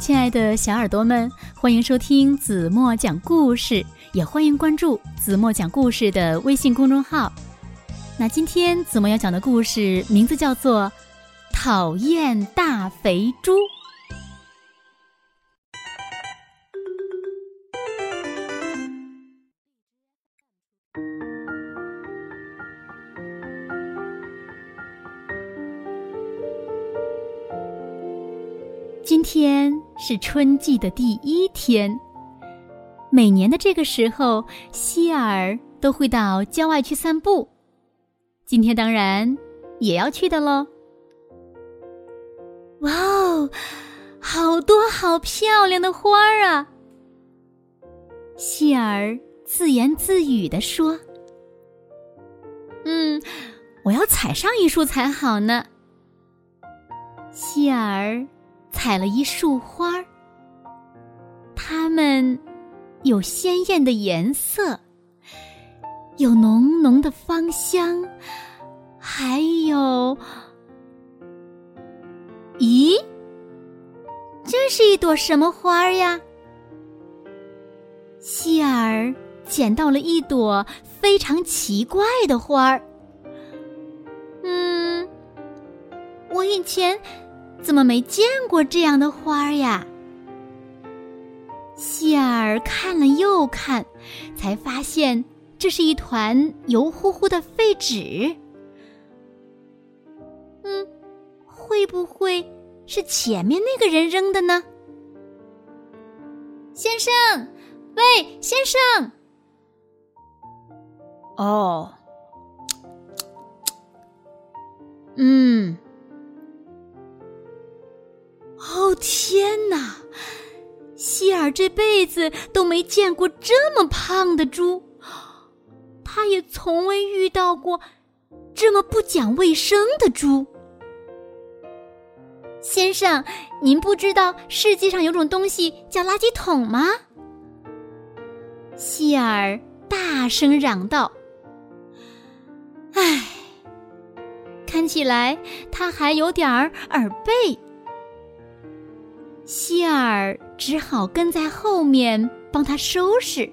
亲爱的小耳朵们，欢迎收听子墨讲故事，也欢迎关注子墨讲故事的微信公众号。那今天子墨要讲的故事名字叫做《讨厌大肥猪》。今天是春季的第一天。每年的这个时候，希尔都会到郊外去散步。今天当然也要去的喽。哇哦，好多好漂亮的花儿啊！希尔自言自语地说：“嗯，我要采上一束才好呢。”希尔。采了一束花儿，它们有鲜艳的颜色，有浓浓的芳香，还有……咦，这是一朵什么花呀？希尔捡到了一朵非常奇怪的花儿。嗯，我以前。怎么没见过这样的花呀？希尔看了又看，才发现这是一团油乎乎的废纸。嗯，会不会是前面那个人扔的呢？先生，喂，先生。哦，嗯。天哪！希尔这辈子都没见过这么胖的猪，他也从未遇到过这么不讲卫生的猪。先生，您不知道世界上有种东西叫垃圾桶吗？希尔大声嚷道：“唉，看起来他还有点儿耳背。”希尔只好跟在后面帮他收拾。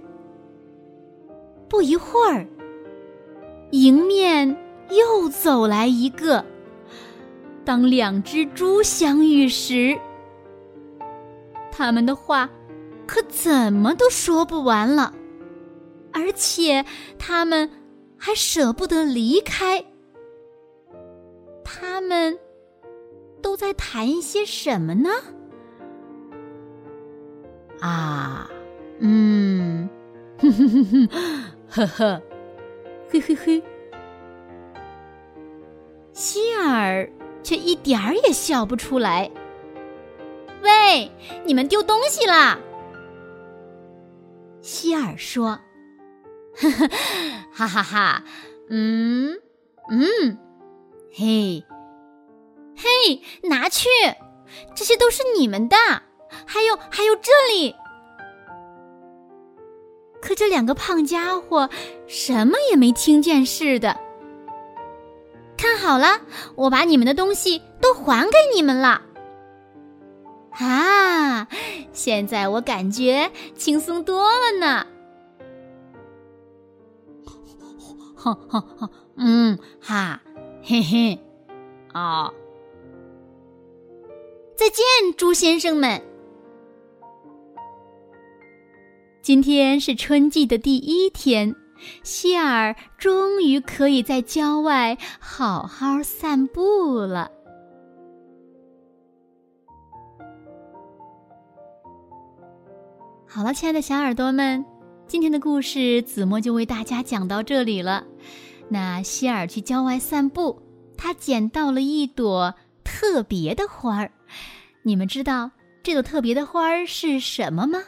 不一会儿，迎面又走来一个。当两只猪相遇时，他们的话可怎么都说不完了，而且他们还舍不得离开。他们都在谈一些什么呢？啊，嗯，哼哼哼哼，呵呵，嘿嘿嘿。希尔却一点儿也笑不出来。喂，你们丢东西啦！希尔说：“呵呵，哈哈哈，嗯嗯，嘿，嘿，拿去，这些都是你们的。”还有还有，这里。可这两个胖家伙什么也没听见似的。看好了，我把你们的东西都还给你们了。啊，现在我感觉轻松多了呢。哈哈哈，嗯哈，嘿嘿，哦，再见，猪先生们。今天是春季的第一天，希尔终于可以在郊外好好散步了。好了，亲爱的小耳朵们，今天的故事子墨就为大家讲到这里了。那希尔去郊外散步，他捡到了一朵特别的花儿。你们知道这朵特别的花儿是什么吗？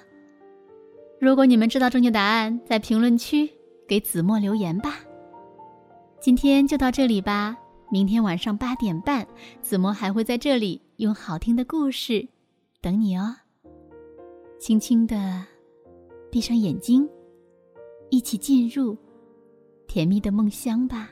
如果你们知道正确答案，在评论区给子墨留言吧。今天就到这里吧，明天晚上八点半，子墨还会在这里用好听的故事等你哦。轻轻的闭上眼睛，一起进入甜蜜的梦乡吧。